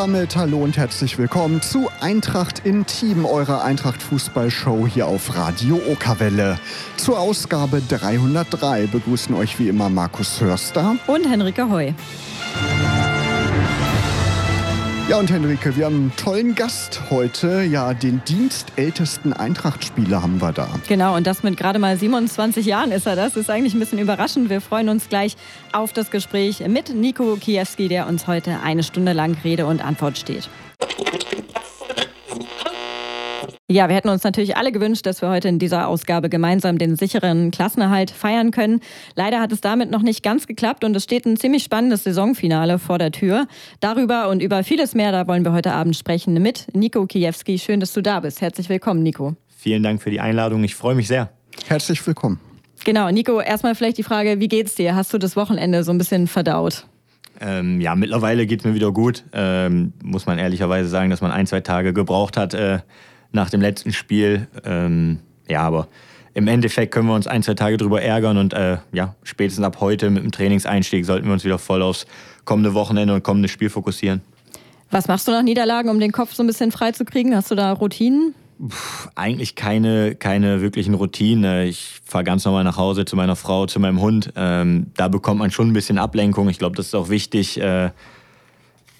Damit hallo und herzlich willkommen zu Eintracht in Team, eurer Eintracht Fußballshow hier auf Radio Okerwelle. Zur Ausgabe 303 begrüßen euch wie immer Markus Hörster und Henrike Heu. Ja, und Henrike, wir haben einen tollen Gast heute. Ja, den dienstältesten Eintracht-Spieler haben wir da. Genau, und das mit gerade mal 27 Jahren ist er das. Ist eigentlich ein bisschen überraschend. Wir freuen uns gleich auf das Gespräch mit Nico Kiewski, der uns heute eine Stunde lang Rede und Antwort steht. Ja, wir hätten uns natürlich alle gewünscht, dass wir heute in dieser Ausgabe gemeinsam den sicheren Klassenerhalt feiern können. Leider hat es damit noch nicht ganz geklappt und es steht ein ziemlich spannendes Saisonfinale vor der Tür. Darüber und über vieles mehr, da wollen wir heute Abend sprechen mit Nico Kiewski. Schön, dass du da bist. Herzlich willkommen, Nico. Vielen Dank für die Einladung. Ich freue mich sehr. Herzlich willkommen. Genau, Nico, erstmal vielleicht die Frage, wie geht's dir? Hast du das Wochenende so ein bisschen verdaut? Ähm, ja, mittlerweile geht es mir wieder gut. Ähm, muss man ehrlicherweise sagen, dass man ein, zwei Tage gebraucht hat, äh, nach dem letzten Spiel. Ähm, ja, aber im Endeffekt können wir uns ein, zwei Tage drüber ärgern und äh, ja, spätestens ab heute mit dem Trainingseinstieg sollten wir uns wieder voll aufs kommende Wochenende und kommende Spiel fokussieren. Was machst du nach Niederlagen, um den Kopf so ein bisschen frei zu kriegen? Hast du da Routinen? Puh, eigentlich keine, keine wirklichen Routinen. Ich fahre ganz normal nach Hause zu meiner Frau, zu meinem Hund. Ähm, da bekommt man schon ein bisschen Ablenkung. Ich glaube, das ist auch wichtig, äh,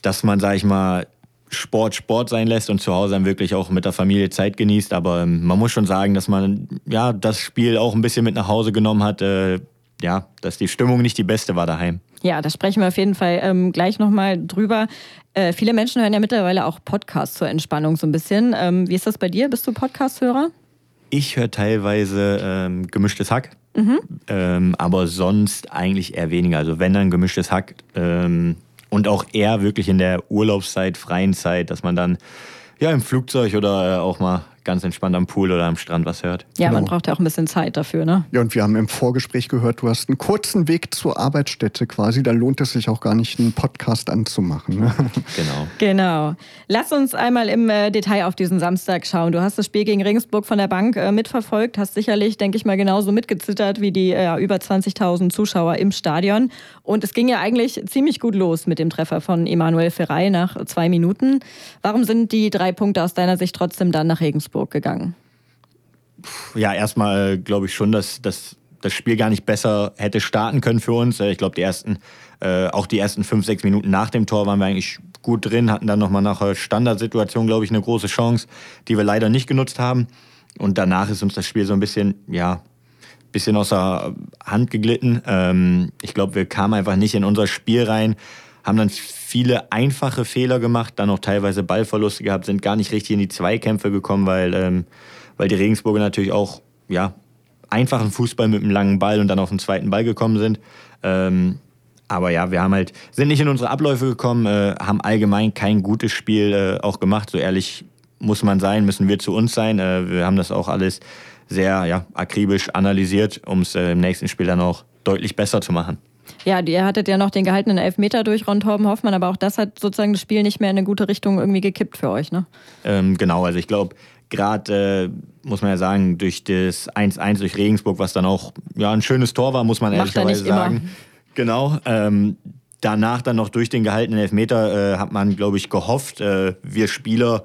dass man, sag ich mal, Sport Sport sein lässt und zu Hause dann wirklich auch mit der Familie Zeit genießt. Aber ähm, man muss schon sagen, dass man ja das Spiel auch ein bisschen mit nach Hause genommen hat. Äh, ja, dass die Stimmung nicht die beste war daheim. Ja, da sprechen wir auf jeden Fall ähm, gleich nochmal drüber. Äh, viele Menschen hören ja mittlerweile auch Podcasts zur Entspannung so ein bisschen. Ähm, wie ist das bei dir? Bist du Podcast-Hörer? Ich höre teilweise ähm, gemischtes Hack, mhm. Ähm, aber sonst eigentlich eher weniger. Also wenn dann gemischtes Hack ähm, und auch eher wirklich in der Urlaubszeit, freien Zeit, dass man dann ja im Flugzeug oder äh, auch mal ganz entspannt am Pool oder am Strand was hört. Ja, genau. man braucht ja auch ein bisschen Zeit dafür, ne? Ja, und wir haben im Vorgespräch gehört, du hast einen kurzen Weg zur Arbeitsstätte quasi. Da lohnt es sich auch gar nicht, einen Podcast anzumachen. Ne? Genau. Genau. Lass uns einmal im äh, Detail auf diesen Samstag schauen. Du hast das Spiel gegen Regensburg von der Bank äh, mitverfolgt, hast sicherlich, denke ich mal, genauso mitgezittert wie die äh, über 20.000 Zuschauer im Stadion. Und es ging ja eigentlich ziemlich gut los mit dem Treffer von Emanuel Ferrei nach zwei Minuten. Warum sind die drei Punkte aus deiner Sicht trotzdem dann nach Regensburg? Augsburg gegangen? Ja, erstmal glaube ich schon, dass, dass das Spiel gar nicht besser hätte starten können für uns. Ich glaube, die ersten, äh, auch die ersten fünf, sechs Minuten nach dem Tor waren wir eigentlich gut drin, hatten dann nochmal nach der Standardsituation, glaube ich, eine große Chance, die wir leider nicht genutzt haben. Und danach ist uns das Spiel so ein bisschen, ja, bisschen aus der Hand geglitten. Ähm, ich glaube, wir kamen einfach nicht in unser Spiel rein, haben dann viele einfache Fehler gemacht, dann auch teilweise Ballverluste gehabt, sind gar nicht richtig in die Zweikämpfe gekommen, weil, ähm, weil die Regensburger natürlich auch ja, einfachen Fußball mit einem langen Ball und dann auf den zweiten Ball gekommen sind. Ähm, aber ja, wir haben halt, sind nicht in unsere Abläufe gekommen, äh, haben allgemein kein gutes Spiel äh, auch gemacht. So ehrlich muss man sein, müssen wir zu uns sein. Äh, wir haben das auch alles sehr ja, akribisch analysiert, um es äh, im nächsten Spiel dann auch deutlich besser zu machen. Ja, ihr hattet ja noch den gehaltenen Elfmeter durch Ron Torben Hoffmann, aber auch das hat sozusagen das Spiel nicht mehr in eine gute Richtung irgendwie gekippt für euch, ne? Ähm, genau, also ich glaube, gerade äh, muss man ja sagen, durch das 1-1 durch Regensburg, was dann auch ja, ein schönes Tor war, muss man Macht ehrlicherweise sagen. Immer. Genau. Ähm, danach dann noch durch den gehaltenen Elfmeter äh, hat man, glaube ich, gehofft, äh, wir Spieler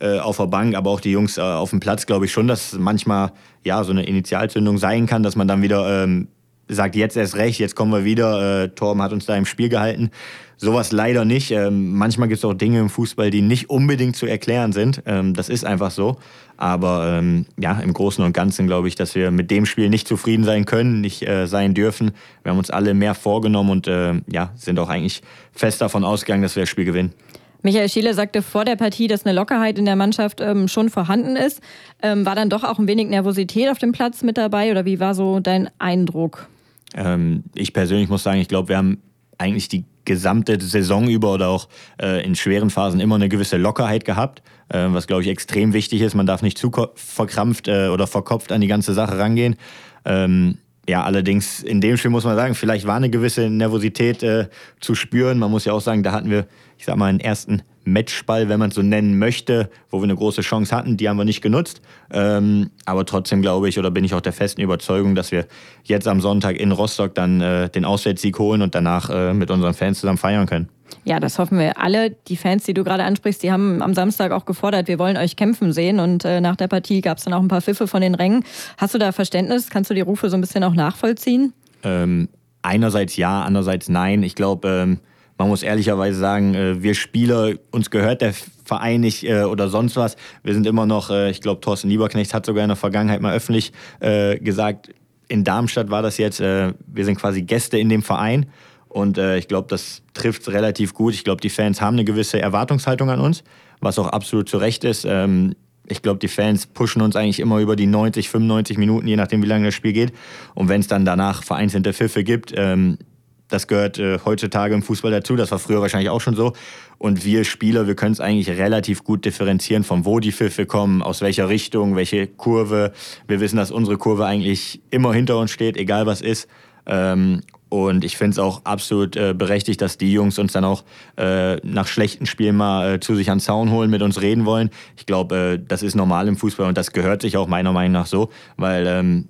äh, auf der Bank, aber auch die Jungs äh, auf dem Platz, glaube ich schon, dass manchmal ja so eine Initialzündung sein kann, dass man dann wieder ähm, sagt, jetzt erst recht, jetzt kommen wir wieder. Äh, Torben hat uns da im Spiel gehalten. Sowas leider nicht. Ähm, manchmal gibt es auch Dinge im Fußball, die nicht unbedingt zu erklären sind. Ähm, das ist einfach so. Aber ähm, ja, im Großen und Ganzen glaube ich, dass wir mit dem Spiel nicht zufrieden sein können, nicht äh, sein dürfen. Wir haben uns alle mehr vorgenommen und äh, ja, sind auch eigentlich fest davon ausgegangen, dass wir das Spiel gewinnen. Michael Schiele sagte vor der Partie, dass eine Lockerheit in der Mannschaft ähm, schon vorhanden ist. Ähm, war dann doch auch ein wenig Nervosität auf dem Platz mit dabei oder wie war so dein Eindruck? Ähm, ich persönlich muss sagen, ich glaube, wir haben eigentlich die gesamte Saison über oder auch äh, in schweren Phasen immer eine gewisse Lockerheit gehabt, äh, was glaube ich extrem wichtig ist. Man darf nicht zu verkrampft äh, oder verkopft an die ganze Sache rangehen. Ähm, ja, allerdings in dem Spiel muss man sagen, vielleicht war eine gewisse Nervosität äh, zu spüren. Man muss ja auch sagen, da hatten wir, ich sag mal, einen ersten Matchball, wenn man es so nennen möchte, wo wir eine große Chance hatten. Die haben wir nicht genutzt. Ähm, aber trotzdem glaube ich oder bin ich auch der festen Überzeugung, dass wir jetzt am Sonntag in Rostock dann äh, den Auswärtssieg holen und danach äh, mit unseren Fans zusammen feiern können. Ja, das hoffen wir alle. Die Fans, die du gerade ansprichst, die haben am Samstag auch gefordert, wir wollen euch kämpfen sehen. Und äh, nach der Partie gab es dann auch ein paar Pfiffe von den Rängen. Hast du da Verständnis? Kannst du die Rufe so ein bisschen auch nachvollziehen? Ähm, einerseits ja, andererseits nein. Ich glaube, ähm, man muss ehrlicherweise sagen, äh, wir Spieler, uns gehört der Verein nicht äh, oder sonst was. Wir sind immer noch, äh, ich glaube, Thorsten Lieberknecht hat sogar in der Vergangenheit mal öffentlich gesagt, in Darmstadt war das jetzt, wir sind quasi Gäste in dem Verein. Und ich glaube, das trifft relativ gut. Ich glaube, die Fans haben eine gewisse Erwartungshaltung an uns, was auch absolut zu Recht ist. Ähm, ich glaube, die Fans pushen uns eigentlich immer über die 90, 95 Minuten, je nachdem, wie lange das Spiel geht. Und wenn es dann danach vereinzelte Pfiffe gibt, ähm, das gehört äh, heutzutage im Fußball dazu. Das war früher wahrscheinlich auch schon so. Und wir Spieler, wir können es eigentlich relativ gut differenzieren, von wo die Pfiffe kommen, aus welcher Richtung, welche Kurve. Wir wissen, dass unsere Kurve eigentlich immer hinter uns steht, egal was ist. Ähm, und ich finde es auch absolut äh, berechtigt, dass die Jungs uns dann auch äh, nach schlechten Spielen mal äh, zu sich an den Zaun holen, mit uns reden wollen. Ich glaube, äh, das ist normal im Fußball und das gehört sich auch meiner Meinung nach so, weil ähm,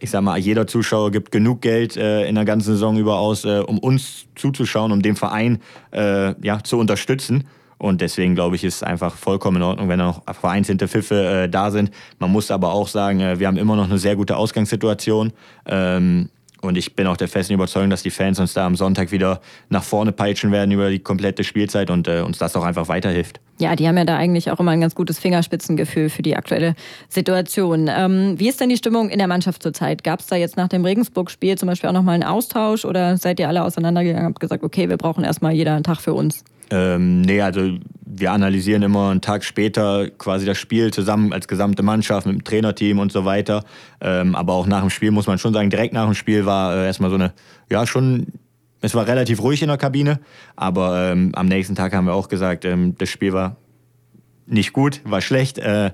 ich sag mal, jeder Zuschauer gibt genug Geld äh, in der ganzen Saison über aus, äh, um uns zuzuschauen, um den Verein ja, zu unterstützen. Und deswegen glaube ich, ist es einfach vollkommen in Ordnung, wenn noch vereinzelte Pfiffe äh, da sind. Man muss aber auch sagen, äh, wir haben immer noch eine sehr gute Ausgangssituation. Ähm, und ich bin auch der festen Überzeugung, dass die Fans uns da am Sonntag wieder nach vorne peitschen werden über die komplette Spielzeit und äh, uns das auch einfach weiterhilft. Ja, die haben ja da eigentlich auch immer ein ganz gutes Fingerspitzengefühl für die aktuelle Situation. Ähm, wie ist denn die Stimmung in der Mannschaft zurzeit? Gab es da jetzt nach dem Regensburg-Spiel zum Beispiel auch nochmal einen Austausch oder seid ihr alle auseinandergegangen und habt gesagt, okay, wir brauchen erstmal jeder einen Tag für uns? Ähm, nee, also wir analysieren immer einen Tag später quasi das Spiel zusammen als gesamte Mannschaft mit dem Trainerteam und so weiter. Ähm, aber auch nach dem Spiel muss man schon sagen, direkt nach dem Spiel war äh, erstmal so eine, ja schon, es war relativ ruhig in der Kabine, aber ähm, am nächsten Tag haben wir auch gesagt, ähm, das Spiel war nicht gut, war schlecht. Äh,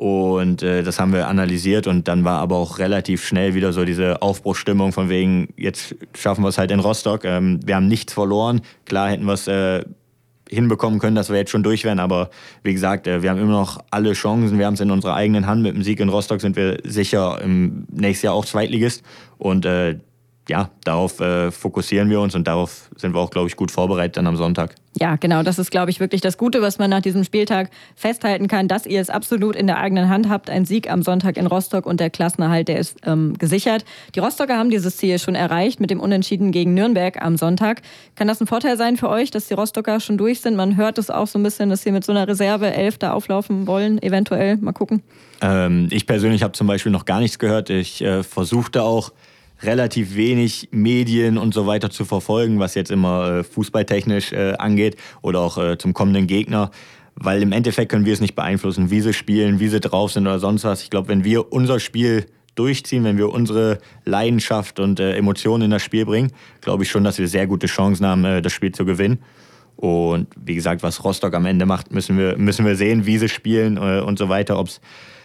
und äh, das haben wir analysiert und dann war aber auch relativ schnell wieder so diese Aufbruchsstimmung von wegen, jetzt schaffen wir es halt in Rostock. Ähm, wir haben nichts verloren. Klar hätten wir es äh, hinbekommen können, dass wir jetzt schon durch wären. Aber wie gesagt, äh, wir haben immer noch alle Chancen. Wir haben es in unserer eigenen Hand. Mit dem Sieg in Rostock sind wir sicher im nächsten Jahr auch Zweitligist. Und äh, ja, darauf äh, fokussieren wir uns und darauf sind wir auch, glaube ich, gut vorbereitet dann am Sonntag. Ja, genau. Das ist, glaube ich, wirklich das Gute, was man nach diesem Spieltag festhalten kann, dass ihr es absolut in der eigenen Hand habt. Ein Sieg am Sonntag in Rostock und der Klassenerhalt, der ist ähm, gesichert. Die Rostocker haben dieses Ziel schon erreicht mit dem Unentschieden gegen Nürnberg am Sonntag. Kann das ein Vorteil sein für euch, dass die Rostocker schon durch sind? Man hört es auch so ein bisschen, dass sie mit so einer Reserve 11 da auflaufen wollen, eventuell. Mal gucken. Ähm, ich persönlich habe zum Beispiel noch gar nichts gehört. Ich äh, versuchte auch relativ wenig Medien und so weiter zu verfolgen, was jetzt immer äh, fußballtechnisch äh, angeht oder auch äh, zum kommenden Gegner. Weil im Endeffekt können wir es nicht beeinflussen, wie sie spielen, wie sie drauf sind oder sonst was. Ich glaube, wenn wir unser Spiel durchziehen, wenn wir unsere Leidenschaft und äh, Emotionen in das Spiel bringen, glaube ich schon, dass wir sehr gute Chancen haben, äh, das Spiel zu gewinnen. Und wie gesagt, was Rostock am Ende macht, müssen wir, müssen wir sehen, wie sie spielen äh, und so weiter, ob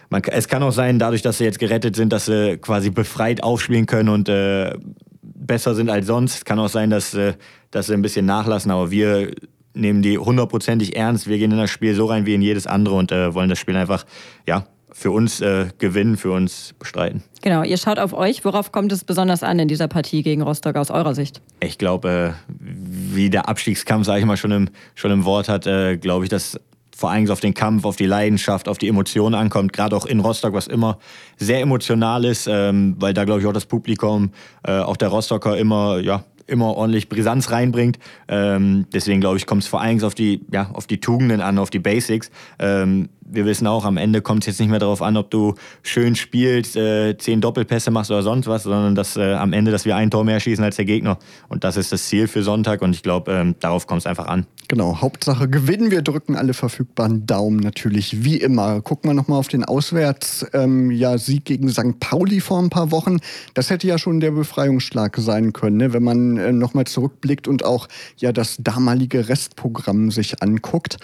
man, es kann auch sein, dadurch, dass sie jetzt gerettet sind, dass sie quasi befreit aufspielen können und äh, besser sind als sonst. Es kann auch sein, dass, äh, dass sie ein bisschen nachlassen, aber wir nehmen die hundertprozentig ernst. Wir gehen in das Spiel so rein wie in jedes andere und äh, wollen das Spiel einfach ja, für uns äh, gewinnen, für uns bestreiten. Genau, ihr schaut auf euch. Worauf kommt es besonders an in dieser Partie gegen Rostock aus eurer Sicht? Ich glaube, äh, wie der Abstiegskampf, sage ich mal, schon im, schon im Wort hat, äh, glaube ich, dass vor allem auf den Kampf, auf die Leidenschaft, auf die Emotionen ankommt. Gerade auch in Rostock, was immer sehr emotional ist, ähm, weil da glaube ich auch das Publikum, äh, auch der Rostocker immer, ja, immer ordentlich Brisanz reinbringt. Ähm, deswegen glaube ich, kommt es vor allem auf die, ja, auf die Tugenden an, auf die Basics. Ähm, wir wissen auch, am Ende kommt es jetzt nicht mehr darauf an, ob du schön spielst, äh, zehn Doppelpässe machst oder sonst was, sondern dass äh, am Ende, dass wir ein Tor mehr schießen als der Gegner. Und das ist das Ziel für Sonntag und ich glaube, ähm, darauf kommt es einfach an. Genau, Hauptsache gewinnen. Wir drücken alle verfügbaren Daumen natürlich wie immer. Gucken wir nochmal auf den Auswärts. Ähm, ja, gegen St. Pauli vor ein paar Wochen. Das hätte ja schon der Befreiungsschlag sein können, ne? wenn man äh, nochmal zurückblickt und auch ja das damalige Restprogramm sich anguckt.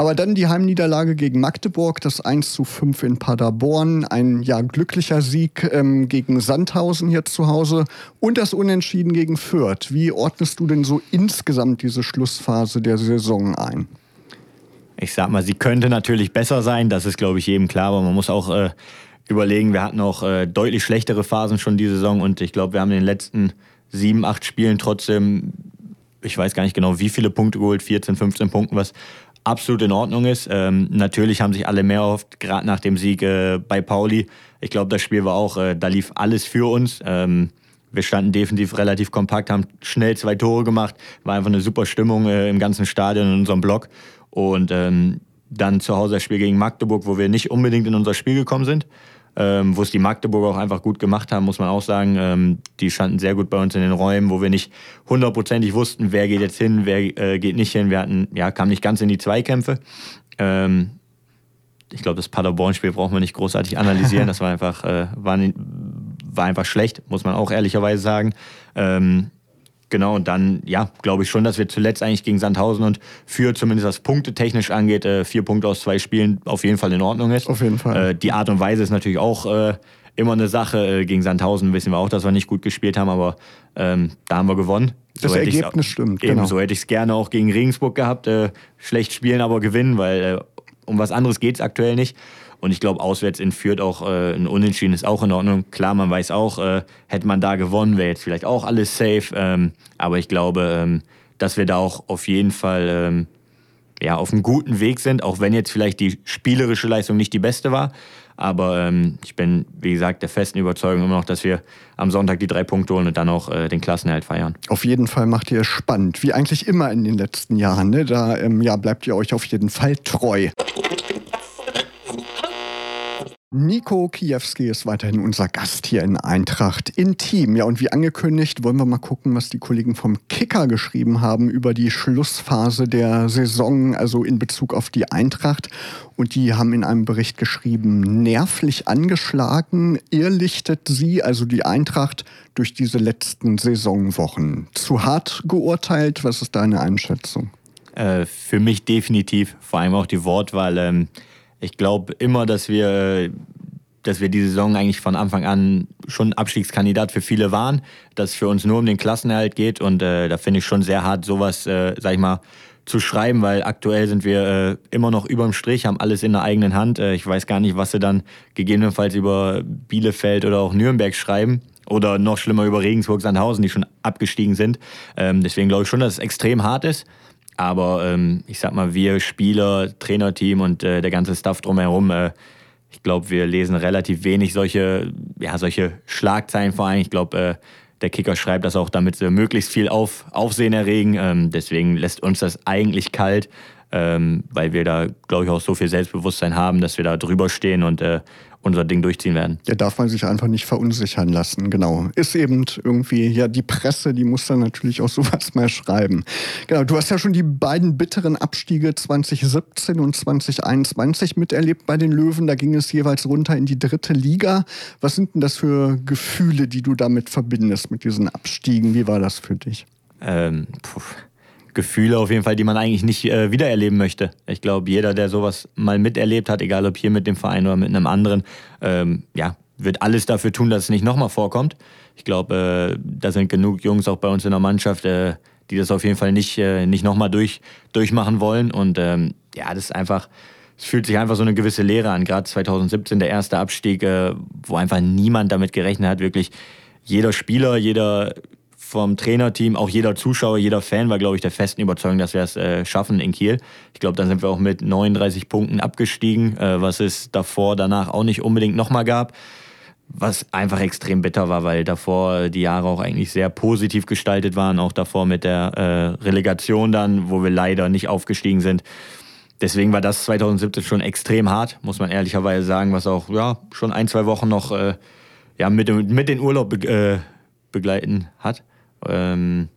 Aber dann die Heimniederlage gegen Magdeburg, das 1 zu 5 in Paderborn, ein ja glücklicher Sieg ähm, gegen Sandhausen hier zu Hause. Und das Unentschieden gegen Fürth. Wie ordnest du denn so insgesamt diese Schlussphase der Saison ein? Ich sag mal, sie könnte natürlich besser sein, das ist glaube ich jedem klar, aber man muss auch äh, überlegen, wir hatten auch äh, deutlich schlechtere Phasen schon diese Saison. Und ich glaube, wir haben in den letzten sieben, acht Spielen trotzdem ich weiß gar nicht genau, wie viele Punkte geholt, 14, 15 Punkten, was absolut in Ordnung ist. Ähm, natürlich haben sich alle mehr oft, gerade nach dem Sieg äh, bei Pauli. Ich glaube, das Spiel war auch, äh, da lief alles für uns. Ähm, wir standen defensiv relativ kompakt, haben schnell zwei Tore gemacht. War einfach eine super Stimmung äh, im ganzen Stadion, in unserem Block. Und ähm, dann zu Hause das Spiel gegen Magdeburg, wo wir nicht unbedingt in unser Spiel gekommen sind. Ähm, wo es die Magdeburger auch einfach gut gemacht haben, muss man auch sagen. Ähm, die standen sehr gut bei uns in den Räumen, wo wir nicht hundertprozentig wussten, wer geht jetzt hin, wer äh, geht nicht hin. Wir hatten, ja, kamen nicht ganz in die Zweikämpfe. Ähm, ich glaube, das Paderborn-Spiel brauchen wir nicht großartig analysieren. Das war einfach, äh, war, war einfach schlecht, muss man auch ehrlicherweise sagen. Ähm, genau, und dann, ja, glaube ich schon, dass wir zuletzt eigentlich gegen Sandhausen und für zumindest was Punkte technisch angeht, äh, vier Punkte aus zwei Spielen auf jeden Fall in Ordnung ist. Auf jeden Fall. Äh, die Art und Weise ist natürlich auch äh, immer eine Sache. Äh, gegen Sandhausen wissen wir auch, dass wir nicht gut gespielt haben, aber ähm, da haben wir gewonnen. Das Ergebnis stimmt. Eben, genau. so hätte ich es gerne auch gegen Regensburg gehabt. Äh, schlecht spielen, aber gewinnen, weil äh, um was anderes geht es aktuell nicht. Und ich glaube, auswärts in Fürth auch äh, ein Unentschieden ist auch in Ordnung. Klar, man weiß auch, äh, hätte man da gewonnen, wäre jetzt vielleicht auch alles safe. Ähm, aber ich glaube, ähm, dass wir da auch auf jeden Fall ähm, ja, auf einem guten Weg sind, auch wenn jetzt vielleicht die spielerische Leistung nicht die beste war. Aber ähm, ich bin, wie gesagt, der festen Überzeugung immer noch, dass wir am Sonntag die drei Punkte holen und dann auch äh, den Klassenerhalt feiern. Auf jeden Fall macht ihr es spannend, wie eigentlich immer in den letzten Jahren. Ne? Da ähm, ja, bleibt ihr euch auf jeden Fall treu. Nico Kiewski ist weiterhin unser Gast hier in Eintracht Intim. Ja, und wie angekündigt, wollen wir mal gucken, was die Kollegen vom Kicker geschrieben haben über die Schlussphase der Saison, also in Bezug auf die Eintracht. Und die haben in einem Bericht geschrieben, nervlich angeschlagen, irrlichtet sie, also die Eintracht, durch diese letzten Saisonwochen. Zu hart geurteilt? Was ist deine Einschätzung? Äh, für mich definitiv, vor allem auch die Wortwahl. Ähm ich glaube immer, dass wir, dass wir die Saison eigentlich von Anfang an schon Abstiegskandidat für viele waren, dass es für uns nur um den Klassenerhalt geht und äh, da finde ich schon sehr hart, sowas, äh, sag ich mal, zu schreiben, weil aktuell sind wir äh, immer noch überm Strich, haben alles in der eigenen Hand. Äh, ich weiß gar nicht, was sie dann gegebenenfalls über Bielefeld oder auch Nürnberg schreiben. Oder noch schlimmer über Regensburg, Sandhausen, die schon abgestiegen sind. Ähm, deswegen glaube ich schon, dass es extrem hart ist. Aber ähm, ich sag mal, wir Spieler, Trainerteam und äh, der ganze Stuff drumherum, äh, ich glaube, wir lesen relativ wenig solche, ja, solche Schlagzeilen vor allem. Ich glaube, äh, der Kicker schreibt das auch, damit sie möglichst viel auf, Aufsehen erregen. Ähm, deswegen lässt uns das eigentlich kalt, ähm, weil wir da, glaube ich, auch so viel Selbstbewusstsein haben, dass wir da drüber stehen und äh, unser Ding durchziehen werden. Ja, darf man sich einfach nicht verunsichern lassen, genau. Ist eben irgendwie, ja, die Presse, die muss dann natürlich auch sowas mal schreiben. Genau, du hast ja schon die beiden bitteren Abstiege 2017 und 2021 miterlebt bei den Löwen. Da ging es jeweils runter in die dritte Liga. Was sind denn das für Gefühle, die du damit verbindest, mit diesen Abstiegen? Wie war das für dich? Ähm, puh Gefühle auf jeden Fall, die man eigentlich nicht äh, wiedererleben möchte. Ich glaube, jeder, der sowas mal miterlebt hat, egal ob hier mit dem Verein oder mit einem anderen, ähm, ja, wird alles dafür tun, dass es nicht nochmal vorkommt. Ich glaube, äh, da sind genug Jungs auch bei uns in der Mannschaft, äh, die das auf jeden Fall nicht, äh, nicht nochmal durch, durchmachen wollen. Und ähm, ja, das ist einfach, es fühlt sich einfach so eine gewisse Leere an. Gerade 2017 der erste Abstieg, äh, wo einfach niemand damit gerechnet hat, wirklich jeder Spieler, jeder vom Trainerteam, auch jeder Zuschauer, jeder Fan war, glaube ich, der festen Überzeugung, dass wir es äh, schaffen in Kiel. Ich glaube, dann sind wir auch mit 39 Punkten abgestiegen, äh, was es davor, danach auch nicht unbedingt nochmal gab. Was einfach extrem bitter war, weil davor die Jahre auch eigentlich sehr positiv gestaltet waren, auch davor mit der äh, Relegation dann, wo wir leider nicht aufgestiegen sind. Deswegen war das 2017 schon extrem hart, muss man ehrlicherweise sagen, was auch ja, schon ein, zwei Wochen noch äh, ja, mit, mit den Urlaub be äh, begleiten hat. Ähm,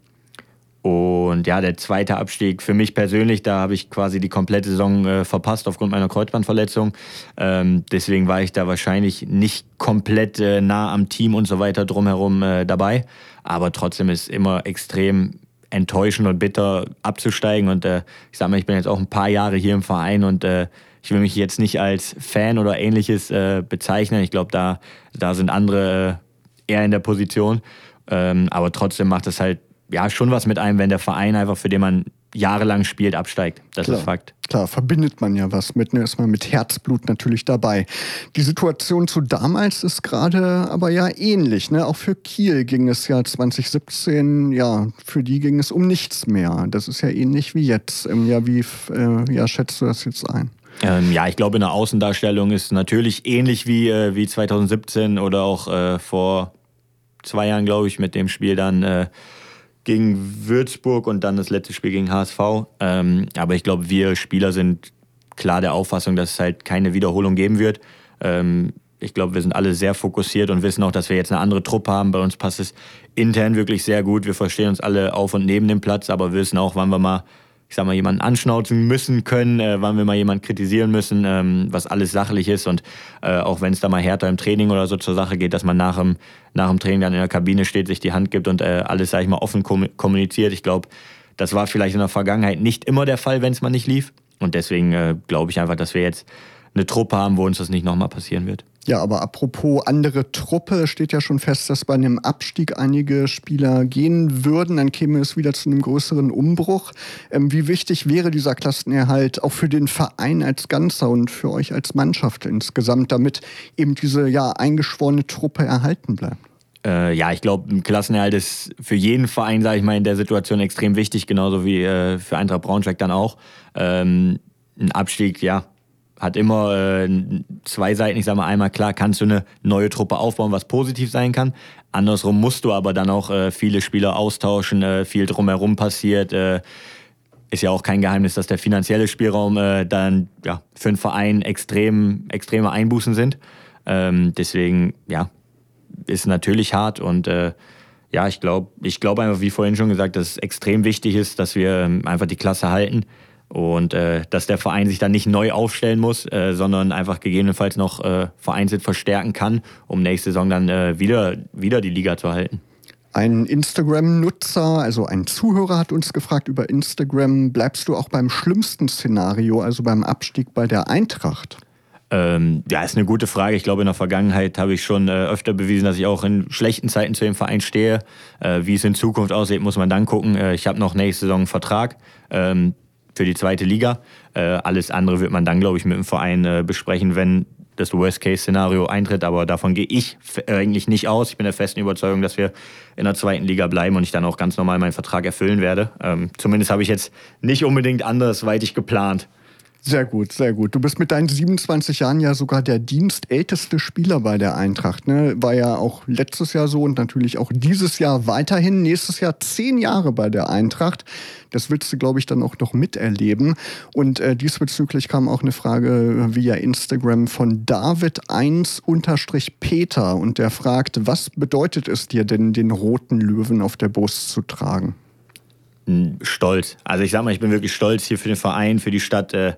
und ja, der zweite Abstieg für mich persönlich, da habe ich quasi die komplette Saison äh, verpasst aufgrund meiner Kreuzbandverletzung. Ähm, deswegen war ich da wahrscheinlich nicht komplett äh, nah am Team und so weiter drumherum äh, dabei. Aber trotzdem ist immer extrem enttäuschend und bitter abzusteigen. Und äh, ich sage mal, ich bin jetzt auch ein paar Jahre hier im Verein und äh, ich will mich jetzt nicht als Fan oder ähnliches äh, bezeichnen. Ich glaube, da, da sind andere eher in der Position. Ähm, aber trotzdem macht es halt ja schon was mit einem, wenn der Verein einfach, für den man jahrelang spielt, absteigt. Das Klar. ist Fakt. Klar, verbindet man ja was mit, ne? ist man mit Herzblut natürlich dabei. Die Situation zu damals ist gerade aber ja ähnlich. Ne? Auch für Kiel ging es ja 2017, ja, für die ging es um nichts mehr. Das ist ja ähnlich wie jetzt. Ähm, ja, wie äh, ja, schätzt du das jetzt ein? Ähm, ja, ich glaube, in der Außendarstellung ist natürlich ähnlich wie, äh, wie 2017 oder auch äh, vor zwei Jahren, glaube ich, mit dem Spiel dann äh, gegen Würzburg und dann das letzte Spiel gegen HSV. Ähm, aber ich glaube, wir Spieler sind klar der Auffassung, dass es halt keine Wiederholung geben wird. Ähm, ich glaube, wir sind alle sehr fokussiert und wissen auch, dass wir jetzt eine andere Truppe haben. Bei uns passt es intern wirklich sehr gut. Wir verstehen uns alle auf und neben dem Platz, aber wissen auch, wann wir mal ich sag mal, jemanden anschnauzen müssen können, äh, wann wir mal jemanden kritisieren müssen, ähm, was alles sachlich ist und äh, auch wenn es da mal härter im Training oder so zur Sache geht, dass man nach dem, nach dem Training dann in der Kabine steht, sich die Hand gibt und äh, alles, sag ich mal, offen kommuniziert. Ich glaube, das war vielleicht in der Vergangenheit nicht immer der Fall, wenn es mal nicht lief. Und deswegen äh, glaube ich einfach, dass wir jetzt eine Truppe haben, wo uns das nicht nochmal passieren wird. Ja, aber apropos andere Truppe, steht ja schon fest, dass bei einem Abstieg einige Spieler gehen würden. Dann käme es wieder zu einem größeren Umbruch. Ähm, wie wichtig wäre dieser Klassenerhalt auch für den Verein als Ganzer und für euch als Mannschaft insgesamt, damit eben diese ja eingeschworene Truppe erhalten bleibt? Äh, ja, ich glaube, ein Klassenerhalt ist für jeden Verein, sage ich mal, in der Situation extrem wichtig, genauso wie äh, für Eintracht Braunschweig dann auch. Ähm, ein Abstieg, ja, hat immer äh, zwei Seiten. Ich sage mal einmal, klar kannst du eine neue Truppe aufbauen, was positiv sein kann. Andersrum musst du aber dann auch äh, viele Spieler austauschen, äh, viel drumherum passiert. Äh, ist ja auch kein Geheimnis, dass der finanzielle Spielraum äh, dann ja, für einen Verein extrem, extreme Einbußen sind. Ähm, deswegen, ja, ist natürlich hart und äh, ja, ich glaube ich glaub einfach, wie vorhin schon gesagt, dass es extrem wichtig ist, dass wir ähm, einfach die Klasse halten. Und äh, dass der Verein sich dann nicht neu aufstellen muss, äh, sondern einfach gegebenenfalls noch äh, vereinzelt verstärken kann, um nächste Saison dann äh, wieder, wieder die Liga zu halten. Ein Instagram-Nutzer, also ein Zuhörer hat uns gefragt über Instagram, bleibst du auch beim schlimmsten Szenario, also beim Abstieg bei der Eintracht? Ähm, ja, ist eine gute Frage. Ich glaube, in der Vergangenheit habe ich schon äh, öfter bewiesen, dass ich auch in schlechten Zeiten zu dem Verein stehe. Äh, wie es in Zukunft aussieht, muss man dann gucken. Äh, ich habe noch nächste Saison einen Vertrag. Ähm, für die zweite Liga. Äh, alles andere wird man dann, glaube ich, mit dem Verein äh, besprechen, wenn das Worst-Case-Szenario eintritt. Aber davon gehe ich eigentlich nicht aus. Ich bin der festen Überzeugung, dass wir in der zweiten Liga bleiben und ich dann auch ganz normal meinen Vertrag erfüllen werde. Ähm, zumindest habe ich jetzt nicht unbedingt andersweitig geplant. Sehr gut, sehr gut. Du bist mit deinen 27 Jahren ja sogar der dienstälteste Spieler bei der Eintracht. Ne? War ja auch letztes Jahr so und natürlich auch dieses Jahr weiterhin. Nächstes Jahr zehn Jahre bei der Eintracht. Das willst du, glaube ich, dann auch noch miterleben. Und äh, diesbezüglich kam auch eine Frage via Instagram von David1-Peter und der fragt, was bedeutet es dir denn, den roten Löwen auf der Brust zu tragen? Stolz. Also ich sag mal, ich bin wirklich stolz hier für den Verein, für die Stadt, äh,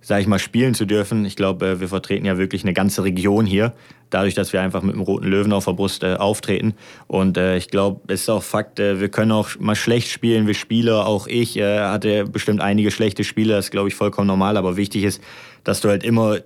sag ich mal, spielen zu dürfen. Ich glaube, äh, wir vertreten ja wirklich eine ganze Region hier, dadurch, dass wir einfach mit dem roten Löwen auf der Brust äh, auftreten. Und äh, ich glaube, es ist auch Fakt, äh, wir können auch mal schlecht spielen, wir Spieler, auch ich äh, hatte bestimmt einige schlechte Spiele, das ist, glaube ich, vollkommen normal, aber wichtig ist, dass du halt immer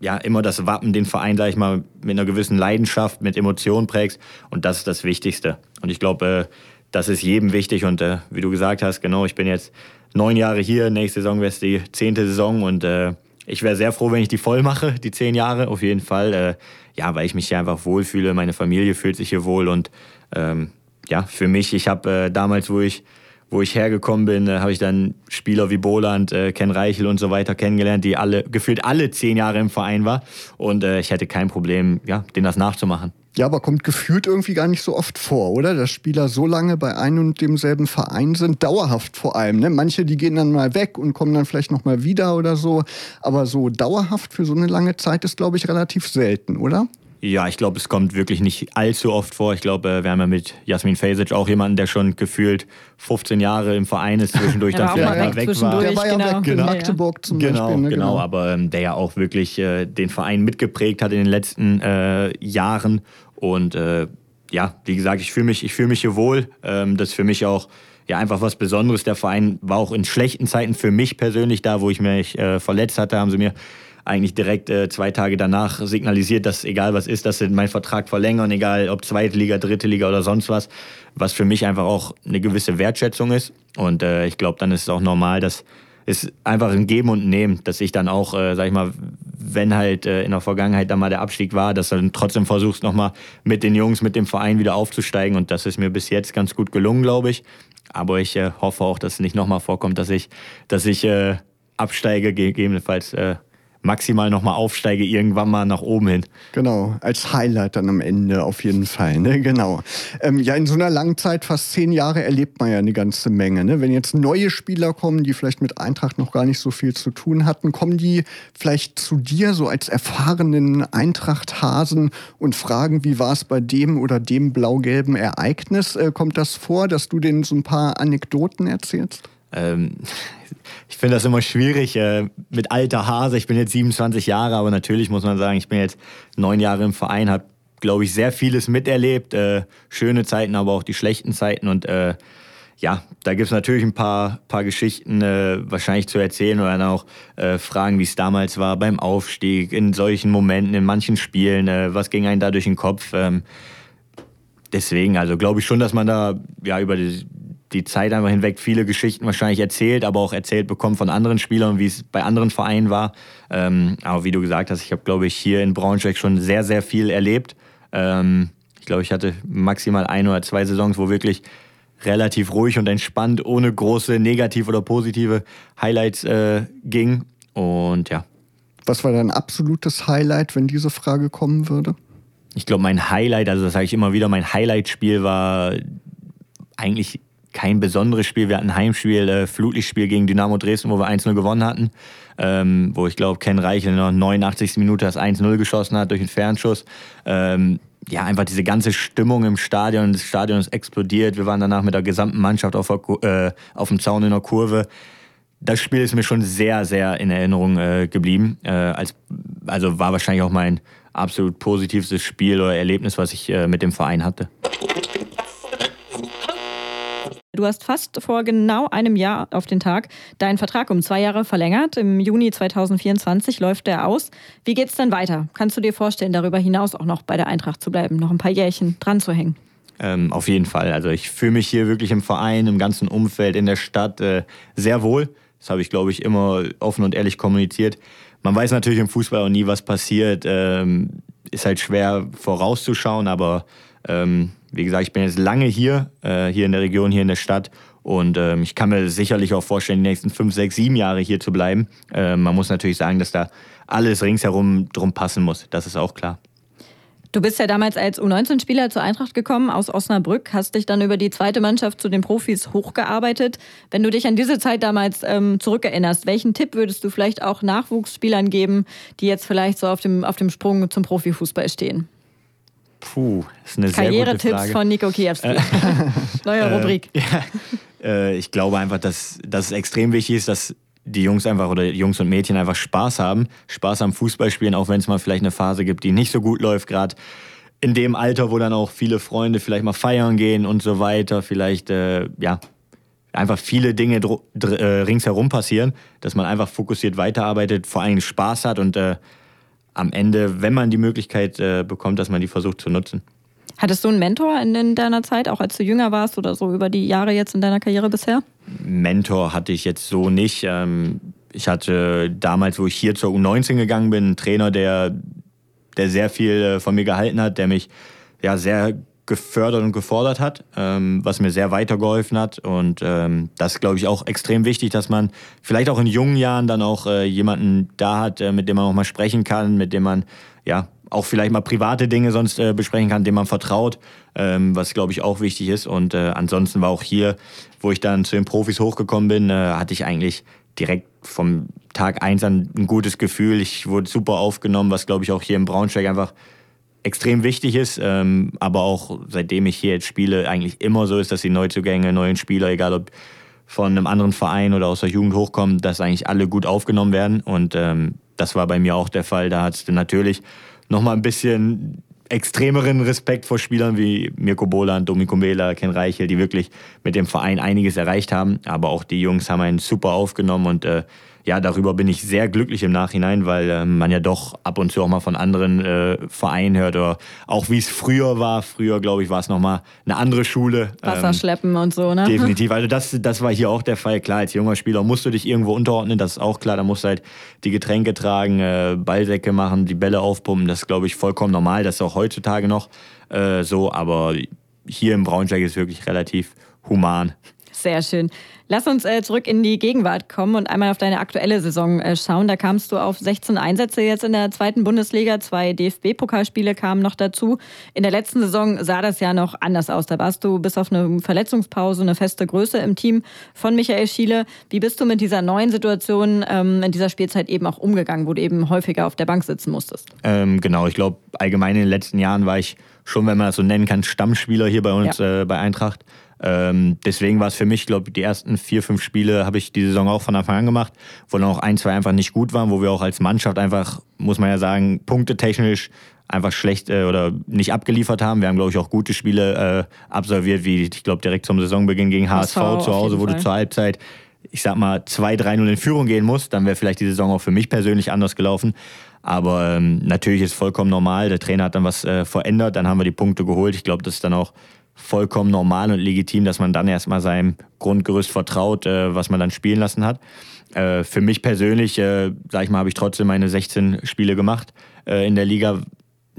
ja, immer das Wappen, den Verein, sag ich mal, mit einer gewissen Leidenschaft, mit Emotionen prägst. Und das ist das Wichtigste. Und ich glaube, äh, das ist jedem wichtig und äh, wie du gesagt hast, genau, ich bin jetzt neun Jahre hier, nächste Saison wäre es die zehnte Saison und äh, ich wäre sehr froh, wenn ich die voll mache, die zehn Jahre auf jeden Fall. Äh, ja, weil ich mich hier einfach wohlfühle, meine Familie fühlt sich hier wohl und ähm, ja, für mich, ich habe äh, damals, wo ich wo ich hergekommen bin, äh, habe ich dann Spieler wie Boland, äh, Ken Reichel und so weiter kennengelernt, die alle gefühlt alle zehn Jahre im Verein war und ich hätte kein Problem, ja, denen das nachzumachen. Ja, aber kommt gefühlt irgendwie gar nicht so oft vor, oder? Dass Spieler so lange bei einem und demselben Verein sind, dauerhaft vor allem. Ne? Manche, die gehen dann mal weg und kommen dann vielleicht noch mal wieder oder so. Aber so dauerhaft für so eine lange Zeit ist, glaube ich, relativ selten, oder? Ja, ich glaube, es kommt wirklich nicht allzu oft vor. Ich glaube, äh, wir haben ja mit Jasmin Fesic auch jemanden, der schon gefühlt 15 Jahre im Verein ist, zwischendurch dann vielleicht mal weg, weg war. Der war ja genau. weg in Magdeburg zum genau, Beispiel. Ne? Genau, genau, aber ähm, der ja auch wirklich äh, den Verein mitgeprägt hat in den letzten äh, Jahren. Und äh, ja, wie gesagt, ich fühle mich, fühl mich hier wohl. Ähm, das ist für mich auch ja, einfach was Besonderes. Der Verein war auch in schlechten Zeiten für mich persönlich da, wo ich mich äh, verletzt hatte, haben sie mir eigentlich direkt äh, zwei Tage danach signalisiert, dass egal was ist, dass sie meinen Vertrag verlängern, egal ob zweite Liga, dritte Liga oder sonst was, was für mich einfach auch eine gewisse Wertschätzung ist. Und äh, ich glaube, dann ist es auch normal, dass es einfach ein Geben und Nehmen, dass ich dann auch, äh, sag ich mal, wenn halt äh, in der Vergangenheit dann mal der Abstieg war, dass du dann trotzdem versuchst, nochmal mit den Jungs, mit dem Verein wieder aufzusteigen. Und das ist mir bis jetzt ganz gut gelungen, glaube ich. Aber ich äh, hoffe auch, dass es nicht nochmal vorkommt, dass ich, dass ich äh, absteige, gegebenenfalls äh, maximal nochmal aufsteige, irgendwann mal nach oben hin. Genau, als Highlight dann am Ende auf jeden Fall. Ne? Genau. Ähm, ja, in so einer langen Zeit, fast zehn Jahre, erlebt man ja eine ganze Menge. Ne? Wenn jetzt neue Spieler kommen, die vielleicht mit Eintracht noch gar nicht so viel zu tun hatten, kommen die vielleicht zu dir so als erfahrenen Eintracht-Hasen und fragen, wie war es bei dem oder dem blau-gelben Ereignis? Äh, kommt das vor, dass du denen so ein paar Anekdoten erzählst? Ähm, ich finde das immer schwierig äh, mit alter Hase. Ich bin jetzt 27 Jahre, aber natürlich muss man sagen, ich bin jetzt neun Jahre im Verein, habe, glaube ich, sehr vieles miterlebt. Äh, schöne Zeiten, aber auch die schlechten Zeiten. Und äh, ja, da gibt es natürlich ein paar, paar Geschichten äh, wahrscheinlich zu erzählen oder dann auch äh, Fragen, wie es damals war beim Aufstieg, in solchen Momenten, in manchen Spielen. Äh, was ging einem da durch den Kopf? Ähm, deswegen, also glaube ich schon, dass man da ja über die, die Zeit einfach hinweg viele Geschichten wahrscheinlich erzählt, aber auch erzählt bekommen von anderen Spielern, wie es bei anderen Vereinen war. Ähm, aber wie du gesagt hast, ich habe, glaube ich, hier in Braunschweig schon sehr, sehr viel erlebt. Ähm, ich glaube, ich hatte maximal ein oder zwei Saisons, wo wirklich relativ ruhig und entspannt, ohne große negative oder positive Highlights äh, ging. Und ja. Was war dein absolutes Highlight, wenn diese Frage kommen würde? Ich glaube, mein Highlight, also das sage ich immer wieder, mein Highlight-Spiel war eigentlich kein besonderes Spiel. Wir hatten ein Heimspiel, äh, Flutlichtspiel gegen Dynamo Dresden, wo wir 1-0 gewonnen hatten. Ähm, wo ich glaube, Ken Reichel in der 89. Minute das 1-0 geschossen hat durch einen Fernschuss. Ähm, ja, einfach diese ganze Stimmung im Stadion. Das Stadion ist explodiert. Wir waren danach mit der gesamten Mannschaft auf, der, äh, auf dem Zaun in der Kurve. Das Spiel ist mir schon sehr, sehr in Erinnerung äh, geblieben. Äh, als, also war wahrscheinlich auch mein absolut positivstes Spiel oder Erlebnis, was ich äh, mit dem Verein hatte. Du hast fast vor genau einem Jahr auf den Tag deinen Vertrag um zwei Jahre verlängert. Im Juni 2024 läuft der aus. Wie geht es denn weiter? Kannst du dir vorstellen, darüber hinaus auch noch bei der Eintracht zu bleiben, noch ein paar Jährchen dran zu hängen? Ähm, auf jeden Fall. Also ich fühle mich hier wirklich im Verein, im ganzen Umfeld, in der Stadt äh, sehr wohl. Das habe ich, glaube ich, immer offen und ehrlich kommuniziert. Man weiß natürlich im Fußball auch nie, was passiert. Ähm, ist halt schwer vorauszuschauen, aber ähm, wie gesagt, ich bin jetzt lange hier, äh, hier in der Region, hier in der Stadt. Und ähm, ich kann mir sicherlich auch vorstellen, die nächsten fünf, sechs, sieben Jahre hier zu bleiben. Äh, man muss natürlich sagen, dass da alles ringsherum drum passen muss. Das ist auch klar. Du bist ja damals als U19-Spieler zur Eintracht gekommen aus Osnabrück, hast dich dann über die zweite Mannschaft zu den Profis hochgearbeitet. Wenn du dich an diese Zeit damals ähm, zurückerinnerst, welchen Tipp würdest du vielleicht auch Nachwuchsspielern geben, die jetzt vielleicht so auf dem, auf dem Sprung zum Profifußball stehen? Puh, ist eine sehr gute Frage. von Nico Kiewski. Neue äh, Rubrik. Ja, äh, ich glaube einfach, dass, dass es extrem wichtig ist, dass die Jungs einfach oder Jungs und Mädchen einfach Spaß haben. Spaß am Fußballspielen, auch wenn es mal vielleicht eine Phase gibt, die nicht so gut läuft, gerade in dem Alter, wo dann auch viele Freunde vielleicht mal feiern gehen und so weiter, vielleicht, äh, ja, einfach viele Dinge äh, ringsherum passieren, dass man einfach fokussiert weiterarbeitet, vor allem Spaß hat und äh, am Ende, wenn man die Möglichkeit äh, bekommt, dass man die versucht zu nutzen. Hattest du einen Mentor in, in, deiner Zeit, auch als du jünger warst oder so über die Jahre jetzt in deiner Karriere bisher? Mentor hatte ich jetzt so nicht. Ähm, ich hatte damals, wo ich hier zur U19 gegangen bin, einen Trainer, der, der sehr viel äh, von mir gehalten hat, der mich ja sehr gefördert und gefordert hat, ähm, was mir sehr weitergeholfen hat. Und ähm, das glaube ich, auch extrem wichtig, dass man vielleicht auch in jungen Jahren dann auch äh, jemanden da hat, äh, mit dem man auch mal sprechen kann, mit dem man ja auch vielleicht mal private Dinge sonst äh, besprechen kann, dem man vertraut, ähm, was, glaube ich, auch wichtig ist. Und äh, ansonsten war auch hier, wo ich dann zu den Profis hochgekommen bin, äh, hatte ich eigentlich direkt vom Tag eins an ein gutes Gefühl. Ich wurde super aufgenommen, was, glaube ich, auch hier im Braunschweig einfach extrem wichtig ist, ähm, aber auch seitdem ich hier jetzt spiele, eigentlich immer so ist, dass die Neuzugänge, neuen Spieler, egal ob von einem anderen Verein oder aus der Jugend hochkommen, dass eigentlich alle gut aufgenommen werden. Und ähm, das war bei mir auch der Fall. Da hat es natürlich nochmal ein bisschen extremeren Respekt vor Spielern wie Mirko Boland, Domiko Mela, Ken Reichel, die wirklich mit dem Verein einiges erreicht haben. Aber auch die Jungs haben einen super aufgenommen und äh, ja, darüber bin ich sehr glücklich im Nachhinein, weil äh, man ja doch ab und zu auch mal von anderen äh, Vereinen hört oder auch wie es früher war. Früher, glaube ich, war es nochmal eine andere Schule. Wasserschleppen ähm, und so, ne? Definitiv. Also das, das war hier auch der Fall. Klar, als junger Spieler musst du dich irgendwo unterordnen, das ist auch klar. Da musst du halt die Getränke tragen, äh, Ballsäcke machen, die Bälle aufpumpen. Das ist, glaube ich, vollkommen normal. Das ist auch heutzutage noch äh, so. Aber hier im Braunschweig ist es wirklich relativ human. Sehr schön. Lass uns äh, zurück in die Gegenwart kommen und einmal auf deine aktuelle Saison äh, schauen. Da kamst du auf 16 Einsätze jetzt in der zweiten Bundesliga. Zwei DFB-Pokalspiele kamen noch dazu. In der letzten Saison sah das ja noch anders aus. Da warst du bis auf eine Verletzungspause eine feste Größe im Team von Michael Schiele. Wie bist du mit dieser neuen Situation ähm, in dieser Spielzeit eben auch umgegangen, wo du eben häufiger auf der Bank sitzen musstest? Ähm, genau, ich glaube, allgemein in den letzten Jahren war ich schon, wenn man das so nennen kann, Stammspieler hier bei uns ja. äh, bei Eintracht. Ähm, deswegen war es für mich, glaube ich, die ersten vier, fünf Spiele habe ich die Saison auch von Anfang an gemacht, wo dann auch ein, zwei einfach nicht gut waren, wo wir auch als Mannschaft einfach, muss man ja sagen, punktetechnisch einfach schlecht äh, oder nicht abgeliefert haben. Wir haben, glaube ich, auch gute Spiele äh, absolviert, wie ich glaube direkt zum Saisonbeginn gegen HSV, HSV zu Hause, wo Fall. du zur Halbzeit, ich sag mal, 2-3-0 in Führung gehen musst. Dann wäre vielleicht die Saison auch für mich persönlich anders gelaufen. Aber ähm, natürlich ist es vollkommen normal. Der Trainer hat dann was äh, verändert, dann haben wir die Punkte geholt. Ich glaube, das ist dann auch vollkommen normal und legitim, dass man dann erstmal seinem Grundgerüst vertraut, äh, was man dann spielen lassen hat. Äh, für mich persönlich, äh, sag ich mal, habe ich trotzdem meine 16 Spiele gemacht äh, in der Liga,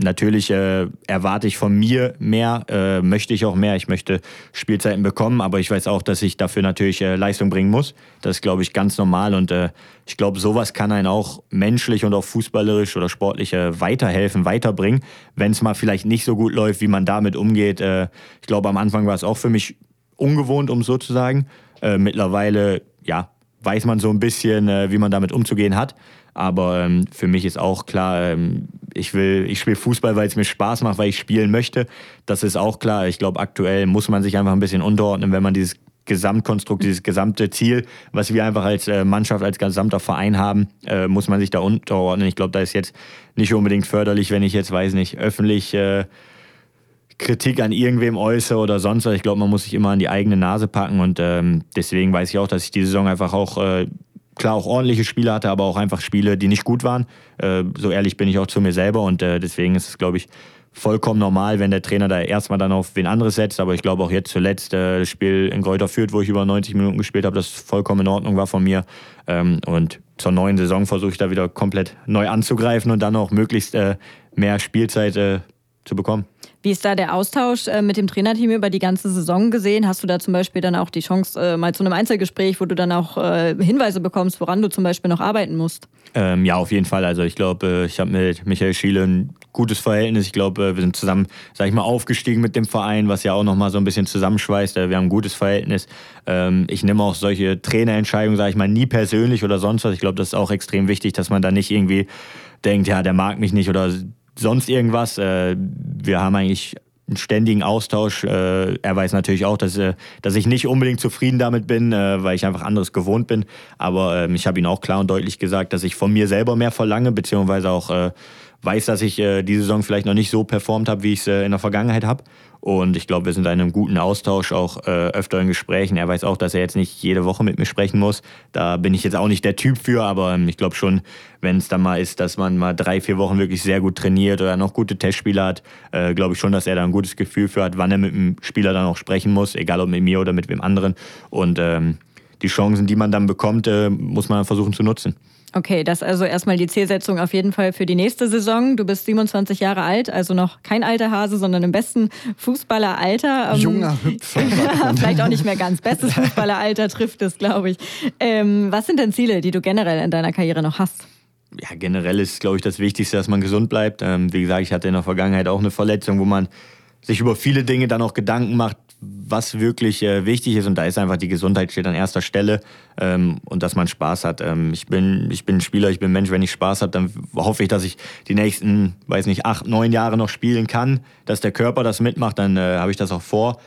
Natürlich äh, erwarte ich von mir mehr, äh, möchte ich auch mehr. Ich möchte Spielzeiten bekommen, aber ich weiß auch, dass ich dafür natürlich äh, Leistung bringen muss. Das ist, glaube ich, ganz normal und äh, ich glaube, sowas kann einen auch menschlich und auch fußballerisch oder sportlich äh, weiterhelfen, weiterbringen, wenn es mal vielleicht nicht so gut läuft, wie man damit umgeht. Äh, ich glaube, am Anfang war es auch für mich ungewohnt, um so zu sagen. mittlerweile, ja, weiß man so ein bisschen, wie man damit umzugehen hat. Aber ähm, für mich ist auch klar, ähm, ich will, ich spiele Fußball, weil es mir Spaß macht, weil ich spielen möchte. Das ist auch klar. Ich glaube, aktuell muss man sich einfach ein bisschen unterordnen, wenn man dieses Gesamtkonstrukt, dieses gesamte Ziel, was wir einfach als äh, Mannschaft, als gesamter Verein haben, äh, muss man sich da unterordnen. Ich glaube, da ist jetzt nicht unbedingt förderlich, wenn ich jetzt, weiß nicht, öffentlich äh, Kritik an irgendwem äußere oder sonst was. Ich glaube, man muss sich immer an die eigene Nase packen und ähm, deswegen weiß ich auch, dass ich die Saison einfach auch äh, klar auch ordentliche Spiele hatte, aber auch einfach Spiele, die nicht gut waren. Äh, so ehrlich bin ich auch zu mir selber und äh, deswegen ist es, glaube ich, vollkommen normal, wenn der Trainer da erstmal dann auf wen anderes setzt. Aber ich glaube auch jetzt zuletzt äh, das Spiel in Kräuter führt, wo ich über 90 Minuten gespielt habe, das vollkommen in Ordnung war von mir. Ähm, und zur neuen Saison versuche ich da wieder komplett neu anzugreifen und dann auch möglichst mehr Spielzeit zu bekommen. Wie ist da der Austausch äh, mit dem Trainerteam über die ganze Saison gesehen? Hast du da zum Beispiel dann auch die Chance, äh, mal zu einem Einzelgespräch, wo du dann auch äh, Hinweise bekommst, woran du zum Beispiel noch arbeiten musst? Ähm, ja, auf jeden Fall. Also ich glaube, ich habe mit Michael Schiele ein gutes Verhältnis. Ich glaube, wir sind zusammen, sag ich mal, aufgestiegen mit dem Verein, was ja auch nochmal so ein bisschen zusammenschweißt. Wir haben ein gutes Verhältnis. Ähm, ich nehme auch solche Trainerentscheidungen, sage ich mal, nie persönlich oder sonst was. Ich glaube, das ist auch extrem wichtig, dass man da nicht irgendwie denkt, ja, der mag mich nicht oder sonst irgendwas. Äh, wir haben eigentlich einen ständigen Austausch. Äh, er weiß natürlich auch, dass, äh, dass ich nicht unbedingt zufrieden damit bin, weil ich einfach anderes gewohnt bin. Aber ähm, ich habe ihm auch klar und deutlich gesagt, dass ich von mir selber mehr verlange, beziehungsweise auch weiß, dass ich die Saison vielleicht noch nicht so performt habe, wie ich es in der Vergangenheit habe. Und ich glaube, wir sind in einem guten Austausch, auch äh, öfter in Gesprächen. Er weiß auch, dass er jetzt nicht jede Woche mit mir sprechen muss. Da bin ich jetzt auch nicht der Typ für, aber ähm, ich glaube schon, wenn es dann mal ist, dass man mal drei, vier Wochen wirklich sehr gut trainiert oder noch gute Testspiele hat, äh, glaube ich schon, dass er da ein gutes Gefühl für hat, wann er mit dem Spieler dann auch sprechen muss, egal ob mit mir oder mit wem anderen. Und ähm, die Chancen, die man dann bekommt, äh, muss man versuchen zu nutzen. Okay, das ist also erstmal die Zielsetzung auf jeden Fall für die nächste Saison. Du bist 27 Jahre alt, also noch kein alter Hase, sondern im besten Fußballeralter. Ähm, Junger Hüpfer. vielleicht auch nicht mehr ganz. Bestes Fußballeralter trifft es, glaube ich. Ähm, was sind denn Ziele, die du generell in deiner Karriere noch hast? Ja, generell ist, glaube ich, das Wichtigste, dass man gesund bleibt. Ähm, wie gesagt, ich hatte in der Vergangenheit auch eine Verletzung, wo man sich über viele Dinge dann auch Gedanken macht, was wirklich äh, wichtig ist. Und da ist einfach die Gesundheit steht an erster Stelle ähm, und dass man Spaß hat. Ähm, ich, bin, ich bin Spieler, ich bin Mensch. Wenn ich Spaß habe, dann hoffe ich, dass ich die nächsten, weiß nicht, acht, neun Jahre noch spielen kann, dass der Körper das mitmacht, dann äh, habe ich das auch vor.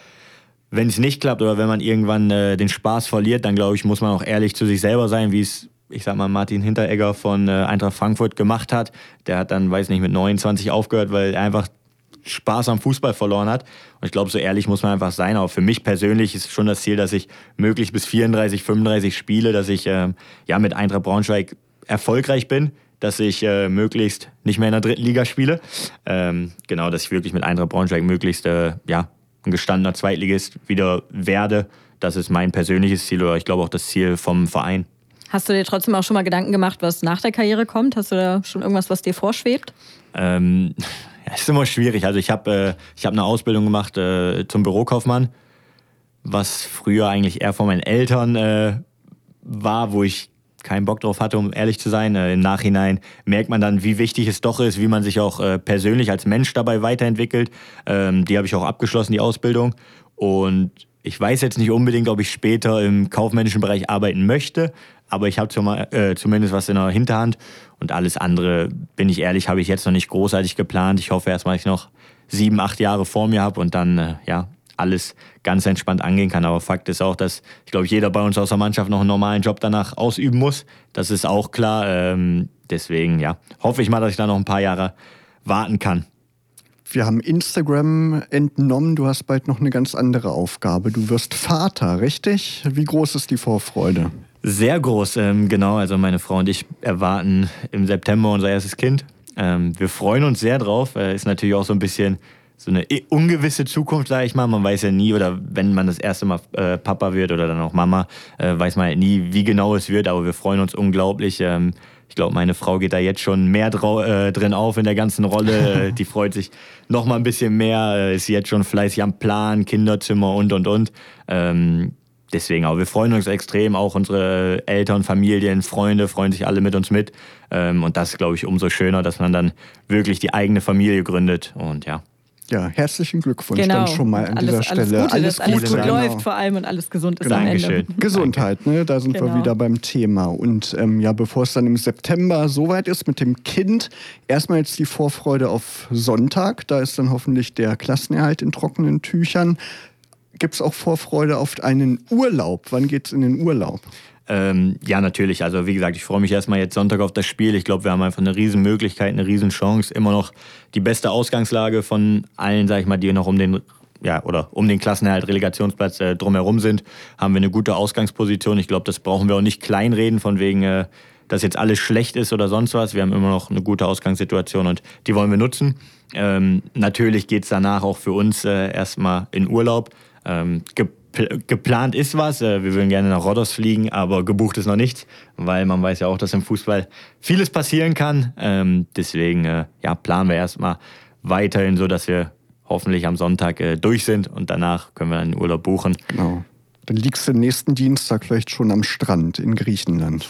Wenn es nicht klappt oder wenn man irgendwann äh, den Spaß verliert, dann glaube ich, muss man auch ehrlich zu sich selber sein, wie es ich sag mal, Martin Hinteregger von äh, Eintracht Frankfurt gemacht hat. Der hat dann, weiß nicht, mit 29 aufgehört, weil er einfach Spaß am Fußball verloren hat. Und ich glaube, so ehrlich muss man einfach sein. Aber für mich persönlich ist schon das Ziel, dass ich möglichst bis 34, 35 spiele, dass ich äh, ja mit Eintracht Braunschweig erfolgreich bin, dass ich äh, möglichst nicht mehr in der dritten Liga spiele. Ähm, genau, dass ich wirklich mit Eintracht Braunschweig möglichst äh, ja, ein gestandener Zweitligist wieder werde. Das ist mein persönliches Ziel oder ich glaube auch das Ziel vom Verein. Hast du dir trotzdem auch schon mal Gedanken gemacht, was nach der Karriere kommt? Hast du da schon irgendwas, was dir vorschwebt? Ähm, ja, ist immer schwierig. Also ich habe äh, hab eine Ausbildung gemacht äh, zum Bürokaufmann, was früher eigentlich eher von meinen Eltern äh, war, wo ich keinen Bock drauf hatte, um ehrlich zu sein. Äh, Im Nachhinein merkt man dann, wie wichtig es doch ist, wie man sich auch äh, persönlich als Mensch dabei weiterentwickelt. Ähm, die habe ich auch abgeschlossen, die Ausbildung. Und ich weiß jetzt nicht unbedingt, ob ich später im kaufmännischen Bereich arbeiten möchte, aber ich habe äh, zumindest was in der Hinterhand und alles andere, bin ich ehrlich, habe ich jetzt noch nicht großartig geplant. Ich hoffe erstmal, ich noch sieben, acht Jahre vor mir habe und dann äh, ja alles ganz entspannt angehen kann. Aber Fakt ist auch, dass ich glaube, jeder bei uns aus der Mannschaft noch einen normalen Job danach ausüben muss. Das ist auch klar. Ähm, deswegen ja, hoffe ich mal, dass ich da noch ein paar Jahre warten kann. Wir haben Instagram entnommen. Du hast bald noch eine ganz andere Aufgabe. Du wirst Vater, richtig? Wie groß ist die Vorfreude? Sehr groß, ähm, genau. Also meine Frau und ich erwarten im September unser erstes Kind. Ähm, wir freuen uns sehr drauf. Äh, ist natürlich auch so ein bisschen so eine ungewisse Zukunft, sage ich mal. Man weiß ja nie, oder wenn man das erste Mal äh, Papa wird oder dann auch Mama, äh, weiß man halt nie, wie genau es wird. Aber wir freuen uns unglaublich. Ähm, ich glaube, meine Frau geht da jetzt schon mehr äh, drin auf in der ganzen Rolle. Die freut sich noch mal ein bisschen mehr, äh, ist jetzt schon fleißig am Plan, Kinderzimmer und und und. Ähm, deswegen auch, wir freuen uns extrem, auch unsere Eltern, Familien, Freunde freuen sich alle mit uns mit. Ähm, und das ist, glaube ich, umso schöner, dass man dann wirklich die eigene Familie gründet. Und ja. Ja, herzlichen Glückwunsch genau. dann schon mal an alles, dieser Stelle. Alles Gute, alles gut genau. läuft vor allem und alles gesund ist genau. am Ende. Gesundheit, ne? da sind genau. wir wieder beim Thema. Und ähm, ja, bevor es dann im September soweit ist mit dem Kind, erstmal jetzt die Vorfreude auf Sonntag. Da ist dann hoffentlich der Klassenerhalt in trockenen Tüchern gibt es auch Vorfreude auf einen Urlaub? Wann geht es in den Urlaub? Ähm, ja, natürlich. Also wie gesagt, ich freue mich erstmal jetzt Sonntag auf das Spiel. Ich glaube, wir haben einfach eine Riesenmöglichkeit, eine Riesenchance. Immer noch die beste Ausgangslage von allen, sag ich mal, die noch um den ja, oder um den Klassenerhalt, Relegationsplatz äh, drumherum sind, haben wir eine gute Ausgangsposition. Ich glaube, das brauchen wir auch nicht kleinreden, von wegen, äh, dass jetzt alles schlecht ist oder sonst was. Wir haben immer noch eine gute Ausgangssituation und die wollen wir nutzen. Ähm, natürlich geht es danach auch für uns äh, erstmal in Urlaub. Ähm, ge geplant ist was. Äh, wir würden gerne nach Rodos fliegen, aber gebucht ist noch nichts, weil man weiß ja auch, dass im Fußball vieles passieren kann. Ähm, deswegen äh, ja, planen wir erstmal weiterhin so, dass wir hoffentlich am Sonntag äh, durch sind und danach können wir einen Urlaub buchen. Genau. Dann liegst du nächsten Dienstag vielleicht schon am Strand in Griechenland.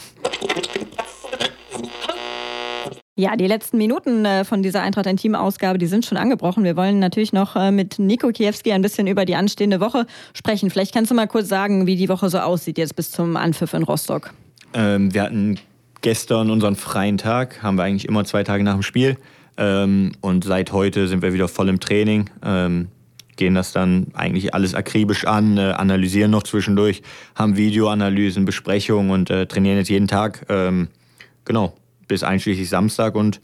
Ja, die letzten Minuten äh, von dieser Eintracht Intim-Ausgabe, die sind schon angebrochen. Wir wollen natürlich noch äh, mit Nico Kiewski ein bisschen über die anstehende Woche sprechen. Vielleicht kannst du mal kurz sagen, wie die Woche so aussieht jetzt bis zum Anpfiff in Rostock. Ähm, wir hatten gestern unseren freien Tag, haben wir eigentlich immer zwei Tage nach dem Spiel. Ähm, und seit heute sind wir wieder voll im Training. Ähm, gehen das dann eigentlich alles akribisch an, äh, analysieren noch zwischendurch, haben Videoanalysen, Besprechungen und äh, trainieren jetzt jeden Tag. Ähm, genau, bis einschließlich Samstag und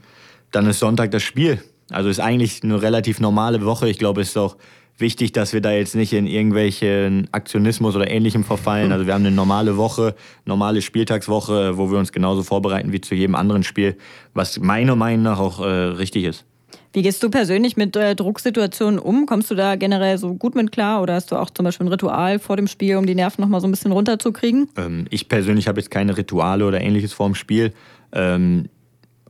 dann ist Sonntag das Spiel. Also ist eigentlich eine relativ normale Woche. Ich glaube, es ist auch wichtig, dass wir da jetzt nicht in irgendwelchen Aktionismus oder ähnlichem verfallen. Also wir haben eine normale Woche, normale Spieltagswoche, wo wir uns genauso vorbereiten wie zu jedem anderen Spiel, was meiner Meinung nach auch äh, richtig ist. Wie gehst du persönlich mit äh, Drucksituationen um? Kommst du da generell so gut mit klar oder hast du auch zum Beispiel ein Ritual vor dem Spiel, um die Nerven nochmal so ein bisschen runterzukriegen? Ähm, ich persönlich habe jetzt keine Rituale oder ähnliches vor dem Spiel. Ähm,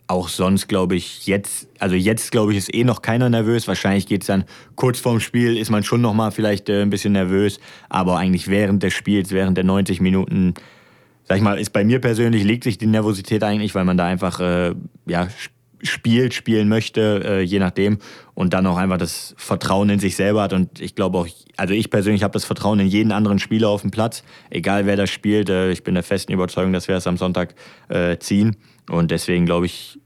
auch sonst glaube ich jetzt, also jetzt glaube ich ist eh noch keiner nervös. Wahrscheinlich geht es dann kurz vorm Spiel, ist man schon noch mal vielleicht äh, ein bisschen nervös. Aber eigentlich während des Spiels, während der 90 Minuten, sag ich mal, ist bei mir persönlich legt sich die Nervosität eigentlich, weil man da einfach äh, ja spielt, spielen möchte, äh, je nachdem. Und dann auch einfach das Vertrauen in sich selber hat. Und ich glaube auch, also ich persönlich habe das Vertrauen in jeden anderen Spieler auf dem Platz, egal wer das spielt. Äh, ich bin der festen Überzeugung, dass wir es am Sonntag äh, ziehen. Und deswegen glaube ich,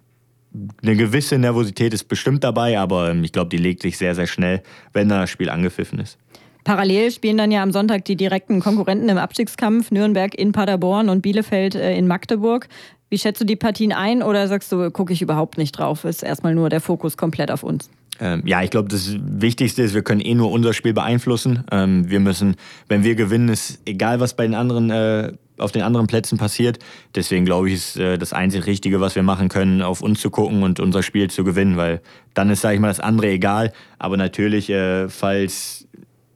eine gewisse Nervosität ist bestimmt dabei, aber ähm, ich glaube, die legt sich sehr, sehr schnell, wenn das Spiel angepfiffen ist. Parallel spielen dann ja am Sonntag die direkten Konkurrenten im Abstiegskampf, Nürnberg in Paderborn und Bielefeld äh, in Magdeburg. Wie schätzt du die Partien ein oder sagst du, gucke ich überhaupt nicht drauf? Ist erstmal nur der Fokus komplett auf uns? Ähm, ja, ich glaube, das Wichtigste ist, wir können eh nur unser Spiel beeinflussen. Ähm, wir müssen, wenn wir gewinnen, ist egal, was bei den anderen äh, auf den anderen Plätzen passiert. Deswegen glaube ich, ist äh, das einzig Richtige, was wir machen können, auf uns zu gucken und unser Spiel zu gewinnen, weil dann ist, sage ich mal, das andere egal. Aber natürlich, äh, falls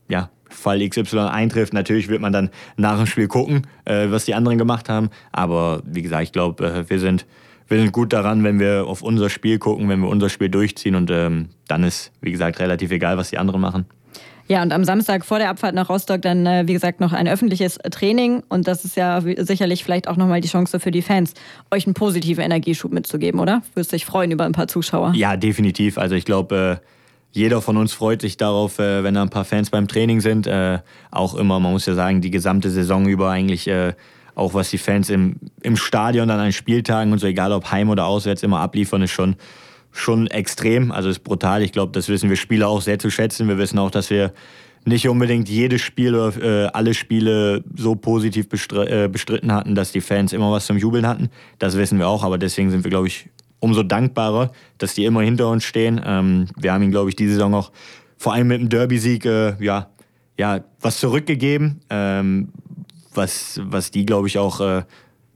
ja, Fall XY eintrifft, natürlich wird man dann nach dem Spiel gucken, was die anderen gemacht haben. Aber wie gesagt, ich glaube, wir sind wir sind gut daran, wenn wir auf unser Spiel gucken, wenn wir unser Spiel durchziehen und ähm, dann ist, wie gesagt, relativ egal, was die anderen machen. Ja, und am Samstag vor der Abfahrt nach Rostock dann, äh, wie gesagt, noch ein öffentliches Training. Und das ist ja sicherlich vielleicht auch nochmal die Chance für die Fans, euch einen positiven Energieschub mitzugeben, oder? Würdest dich freuen über ein paar Zuschauer? Ja, definitiv. Also ich glaube, äh, jeder von uns freut sich darauf, äh, wenn da ein paar Fans beim Training sind. Auch immer, man muss ja sagen, die gesamte Saison über eigentlich auch was die Fans im, im Stadion dann an Spieltagen und so, egal ob heim oder auswärts, immer abliefern, ist schon, schon extrem. Also ist brutal. Ich glaube, das wissen wir Spieler auch sehr zu schätzen. Wir wissen auch, dass wir nicht unbedingt jedes Spiel oder äh, alle Spiele so positiv bestr äh, bestritten hatten, dass die Fans immer was zum Jubeln hatten. Das wissen wir auch, aber deswegen sind wir, glaube ich, umso dankbarer, dass die immer hinter uns stehen. Ähm, wir haben ihnen, glaube ich, diese Saison auch vor allem mit dem Derby-Sieg äh, ja, ja, was zurückgegeben, ähm, was, was die, glaube ich, auch äh,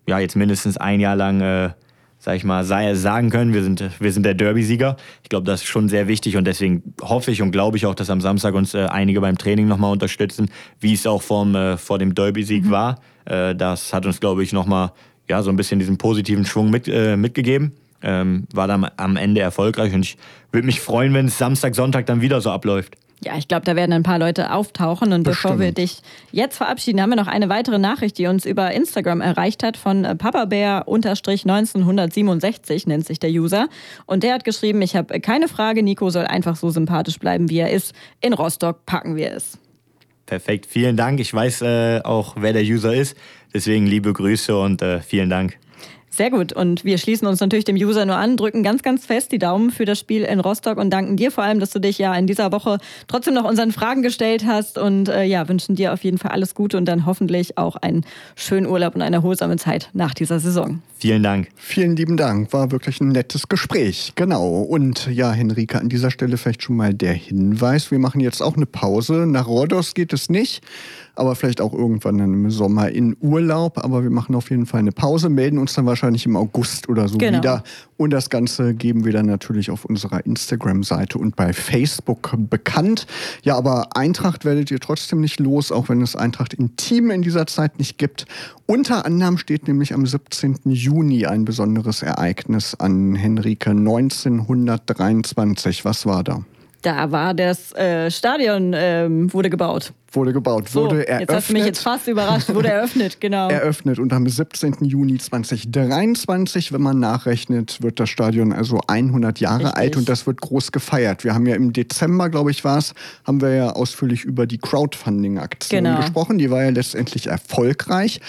ja, jetzt mindestens ein Jahr lang, äh, sag ich mal, sagen können, wir sind, wir sind der Derby-Sieger. Ich glaube, das ist schon sehr wichtig und deswegen hoffe ich und glaube ich auch, dass am Samstag uns äh, einige beim Training nochmal unterstützen, wie es auch vom, äh, vor dem Derby-Sieg mhm. war. Äh, das hat uns, glaube ich, nochmal ja, so ein bisschen diesen positiven Schwung mit, äh, mitgegeben. Ähm, war dann am Ende erfolgreich und ich würde mich freuen, wenn es Samstag, Sonntag dann wieder so abläuft. Ja, ich glaube, da werden ein paar Leute auftauchen. Und Bestimmt. bevor wir dich jetzt verabschieden, haben wir noch eine weitere Nachricht, die uns über Instagram erreicht hat von äh, papabär-1967 nennt sich der User. Und der hat geschrieben, ich habe keine Frage, Nico soll einfach so sympathisch bleiben, wie er ist. In Rostock packen wir es. Perfekt, vielen Dank. Ich weiß äh, auch, wer der User ist. Deswegen liebe Grüße und äh, vielen Dank. Sehr gut. Und wir schließen uns natürlich dem User nur an, drücken ganz, ganz fest die Daumen für das Spiel in Rostock und danken dir vor allem, dass du dich ja in dieser Woche trotzdem noch unseren Fragen gestellt hast und äh, ja, wünschen dir auf jeden Fall alles Gute und dann hoffentlich auch einen schönen Urlaub und eine erholsame Zeit nach dieser Saison. Vielen Dank. Vielen lieben Dank. War wirklich ein nettes Gespräch. Genau. Und ja, Henrike, an dieser Stelle vielleicht schon mal der Hinweis. Wir machen jetzt auch eine Pause. Nach Rhodos geht es nicht aber vielleicht auch irgendwann dann im Sommer in Urlaub. Aber wir machen auf jeden Fall eine Pause, melden uns dann wahrscheinlich im August oder so genau. wieder. Und das Ganze geben wir dann natürlich auf unserer Instagram-Seite und bei Facebook bekannt. Ja, aber Eintracht werdet ihr trotzdem nicht los, auch wenn es Eintracht in Team in dieser Zeit nicht gibt. Unter anderem steht nämlich am 17. Juni ein besonderes Ereignis an Henrike 1923. Was war da? Da war das äh, Stadion ähm, wurde gebaut wurde gebaut, wurde so, eröffnet. Jetzt hast du mich jetzt fast überrascht, wurde eröffnet, genau. eröffnet und am 17. Juni 2023, wenn man nachrechnet, wird das Stadion also 100 Jahre Richtig. alt und das wird groß gefeiert. Wir haben ja im Dezember, glaube ich, war es, haben wir ja ausführlich über die Crowdfunding-Aktion genau. gesprochen. Die war ja letztendlich erfolgreich.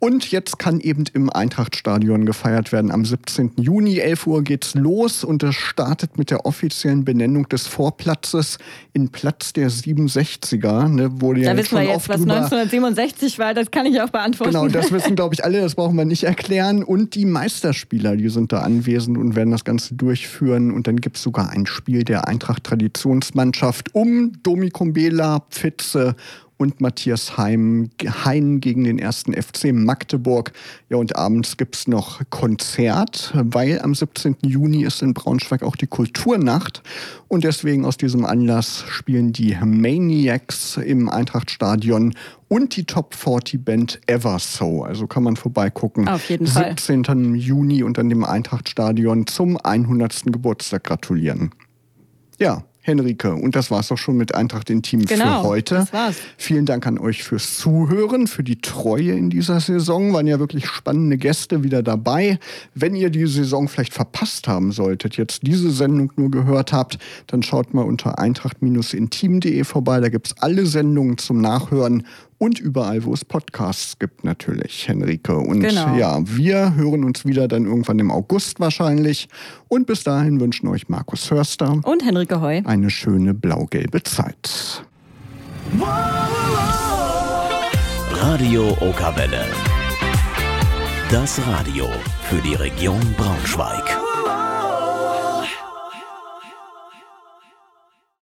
Und jetzt kann eben im Eintrachtstadion gefeiert werden. Am 17. Juni, 11 Uhr geht's los und es startet mit der offiziellen Benennung des Vorplatzes in Platz der 67er, ne, wo wurde ja. Da wissen wir jetzt, was 1967 war, das kann ich auch beantworten. Genau, das wissen, glaube ich, alle, das brauchen wir nicht erklären. Und die Meisterspieler, die sind da anwesend und werden das Ganze durchführen. Und dann gibt es sogar ein Spiel der Eintracht-Traditionsmannschaft um Domi Kumbela, Pfitze und Matthias Heim, Hein gegen den ersten FC Magdeburg. Ja, und abends gibt es noch Konzert, weil am 17. Juni ist in Braunschweig auch die Kulturnacht. Und deswegen aus diesem Anlass spielen die Maniacs im Eintrachtstadion und die Top 40 Band Ever So. Also kann man vorbeigucken. Auf jeden 17. Fall. Juni und dann dem Eintrachtstadion zum 100. Geburtstag gratulieren. Ja, Henrike. Und das war es doch schon mit Eintracht Intim genau, für heute. Das war's. Vielen Dank an euch fürs Zuhören, für die Treue in dieser Saison. Waren ja wirklich spannende Gäste wieder dabei. Wenn ihr die Saison vielleicht verpasst haben solltet, jetzt diese Sendung nur gehört habt, dann schaut mal unter eintracht-intim.de vorbei. Da gibt es alle Sendungen zum Nachhören und überall, wo es Podcasts gibt, natürlich, Henrike. Und genau. ja, wir hören uns wieder dann irgendwann im August wahrscheinlich. Und bis dahin wünschen euch Markus Hörster und Henrike Heu eine schöne blau-gelbe Zeit. Radio Okawelle. Das Radio für die Region Braunschweig.